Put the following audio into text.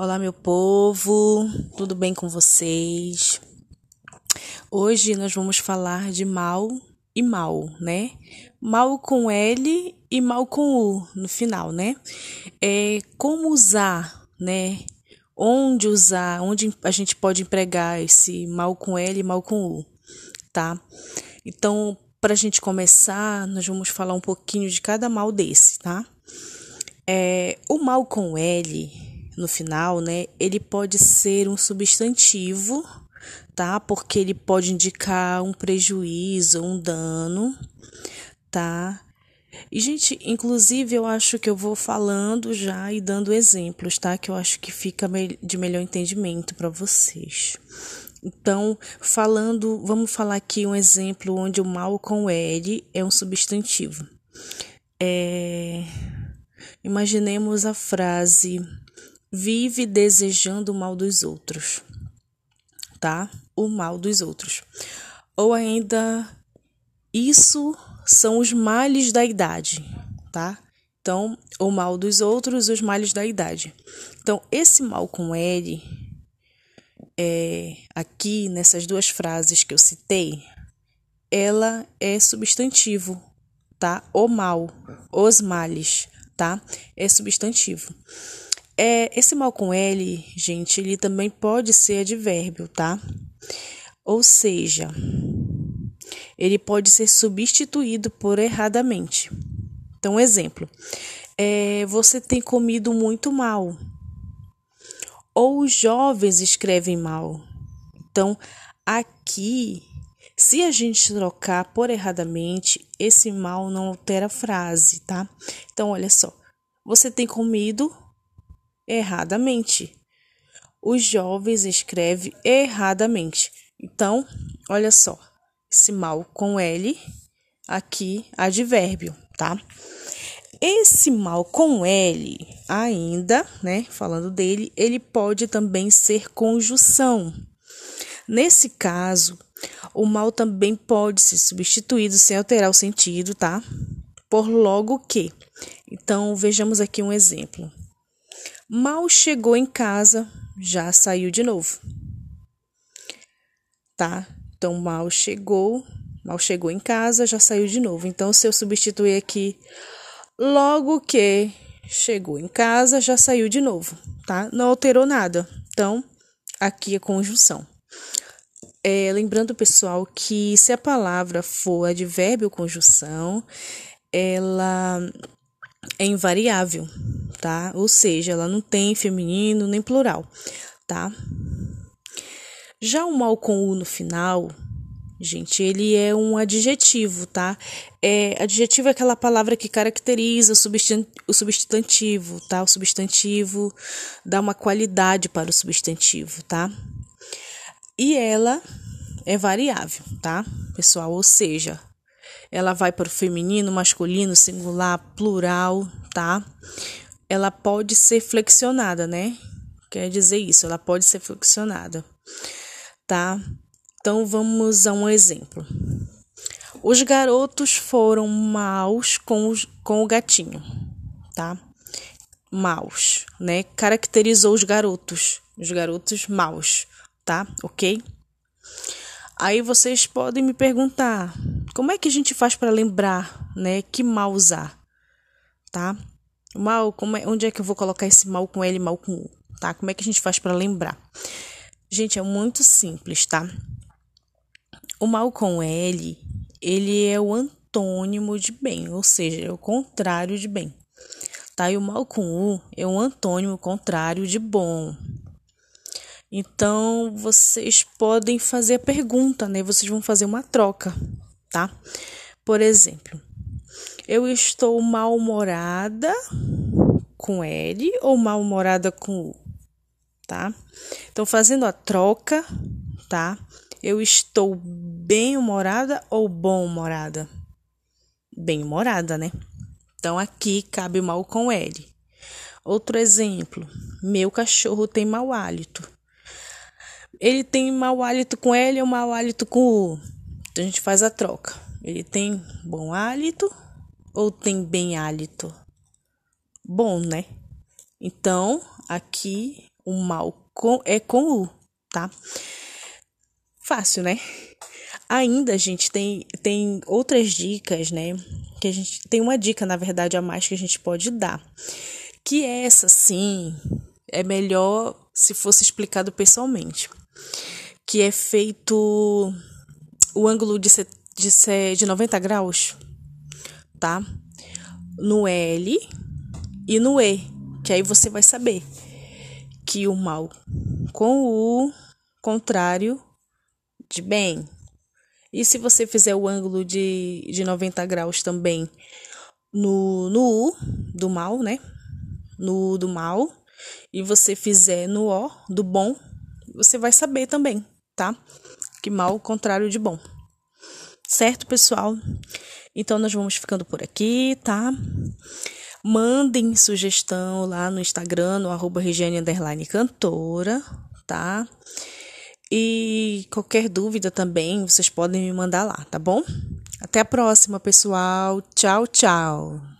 Olá, meu povo, tudo bem com vocês? Hoje nós vamos falar de mal e mal, né? Mal com L e mal com U no final, né? É como usar, né? Onde usar, onde a gente pode empregar esse mal com L e mal com U, tá? Então, para a gente começar, nós vamos falar um pouquinho de cada mal desse, tá? É, o mal com L no final, né? Ele pode ser um substantivo, tá? Porque ele pode indicar um prejuízo, um dano, tá? E, gente, inclusive eu acho que eu vou falando já e dando exemplos, tá? Que eu acho que fica de melhor entendimento para vocês. Então, falando, vamos falar aqui um exemplo onde o mal com L é um substantivo. É, Imaginemos a frase: vive desejando o mal dos outros, tá? O mal dos outros. Ou ainda, isso são os males da idade, tá? Então, o mal dos outros, os males da idade. Então, esse mal com L, é, aqui nessas duas frases que eu citei, ela é substantivo, tá? O mal, os males tá? É substantivo. É, esse mal com L, gente, ele também pode ser advérbio, tá? Ou seja, ele pode ser substituído por erradamente. Então, exemplo: é, você tem comido muito mal. Ou os jovens escrevem mal. Então, aqui, se a gente trocar por erradamente, esse mal não altera a frase, tá? Então, olha só. Você tem comido erradamente. Os jovens escrevem erradamente. Então, olha só. Esse mal com L, aqui, advérbio, tá? Esse mal com L, ainda, né, falando dele, ele pode também ser conjunção. Nesse caso, o mal também pode ser substituído sem alterar o sentido, tá? Por logo que. Então, vejamos aqui um exemplo. Mal chegou em casa, já saiu de novo. Tá? Então, mal chegou, mal chegou em casa, já saiu de novo. Então, se eu substituir aqui logo que chegou em casa, já saiu de novo, tá? Não alterou nada. Então, aqui é conjunção. É, lembrando, pessoal, que se a palavra for advérbio conjunção, ela é invariável, tá? Ou seja, ela não tem feminino nem plural, tá? Já o mal com U no final, gente, ele é um adjetivo, tá? É, adjetivo é aquela palavra que caracteriza o substantivo, tá? O substantivo dá uma qualidade para o substantivo, tá? E ela é variável, tá, pessoal? Ou seja, ela vai para o feminino, masculino, singular, plural, tá? Ela pode ser flexionada, né? Quer dizer isso, ela pode ser flexionada, tá? Então vamos a um exemplo. Os garotos foram maus com, os, com o gatinho, tá? Maus, né? Caracterizou os garotos, os garotos maus tá? Ok? Aí vocês podem me perguntar, como é que a gente faz para lembrar, né, que mal usar, tá? Mal, como é, onde é que eu vou colocar esse mal com L mal com U, tá? Como é que a gente faz para lembrar? Gente, é muito simples, tá? O mal com L, ele é o antônimo de bem, ou seja, é o contrário de bem. Tá? E o mal com U é o antônimo contrário de bom, então, vocês podem fazer a pergunta, né? Vocês vão fazer uma troca, tá? Por exemplo, eu estou mal-humorada com L ou mal-humorada com U, tá? Então, fazendo a troca, tá? Eu estou bem-humorada ou bom-humorada? Bem-humorada, né? Então, aqui cabe mal com L. Outro exemplo, meu cachorro tem mau hálito ele tem mau hálito com L ou mau hálito com U. A gente faz a troca. Ele tem bom hálito ou tem bem hálito? Bom, né? Então, aqui O mal com, é com U, tá? Fácil, né? Ainda, a gente, tem, tem outras dicas, né? Que a gente tem uma dica, na verdade, a mais que a gente pode dar. Que essa, sim, é melhor se fosse explicado pessoalmente. Que é feito o ângulo de, de, de 90 graus, tá? No L e no E, que aí você vai saber que o mal com o contrário de bem. E se você fizer o ângulo de, de 90 graus também no, no U do mal, né? No U do mal, e você fizer no O do bom, você vai saber também, tá? Que mal contrário de bom. Certo, pessoal? Então nós vamos ficando por aqui, tá? Mandem sugestão lá no Instagram, no arroba Regiane Cantora, tá? E qualquer dúvida também, vocês podem me mandar lá, tá bom? Até a próxima, pessoal. Tchau, tchau.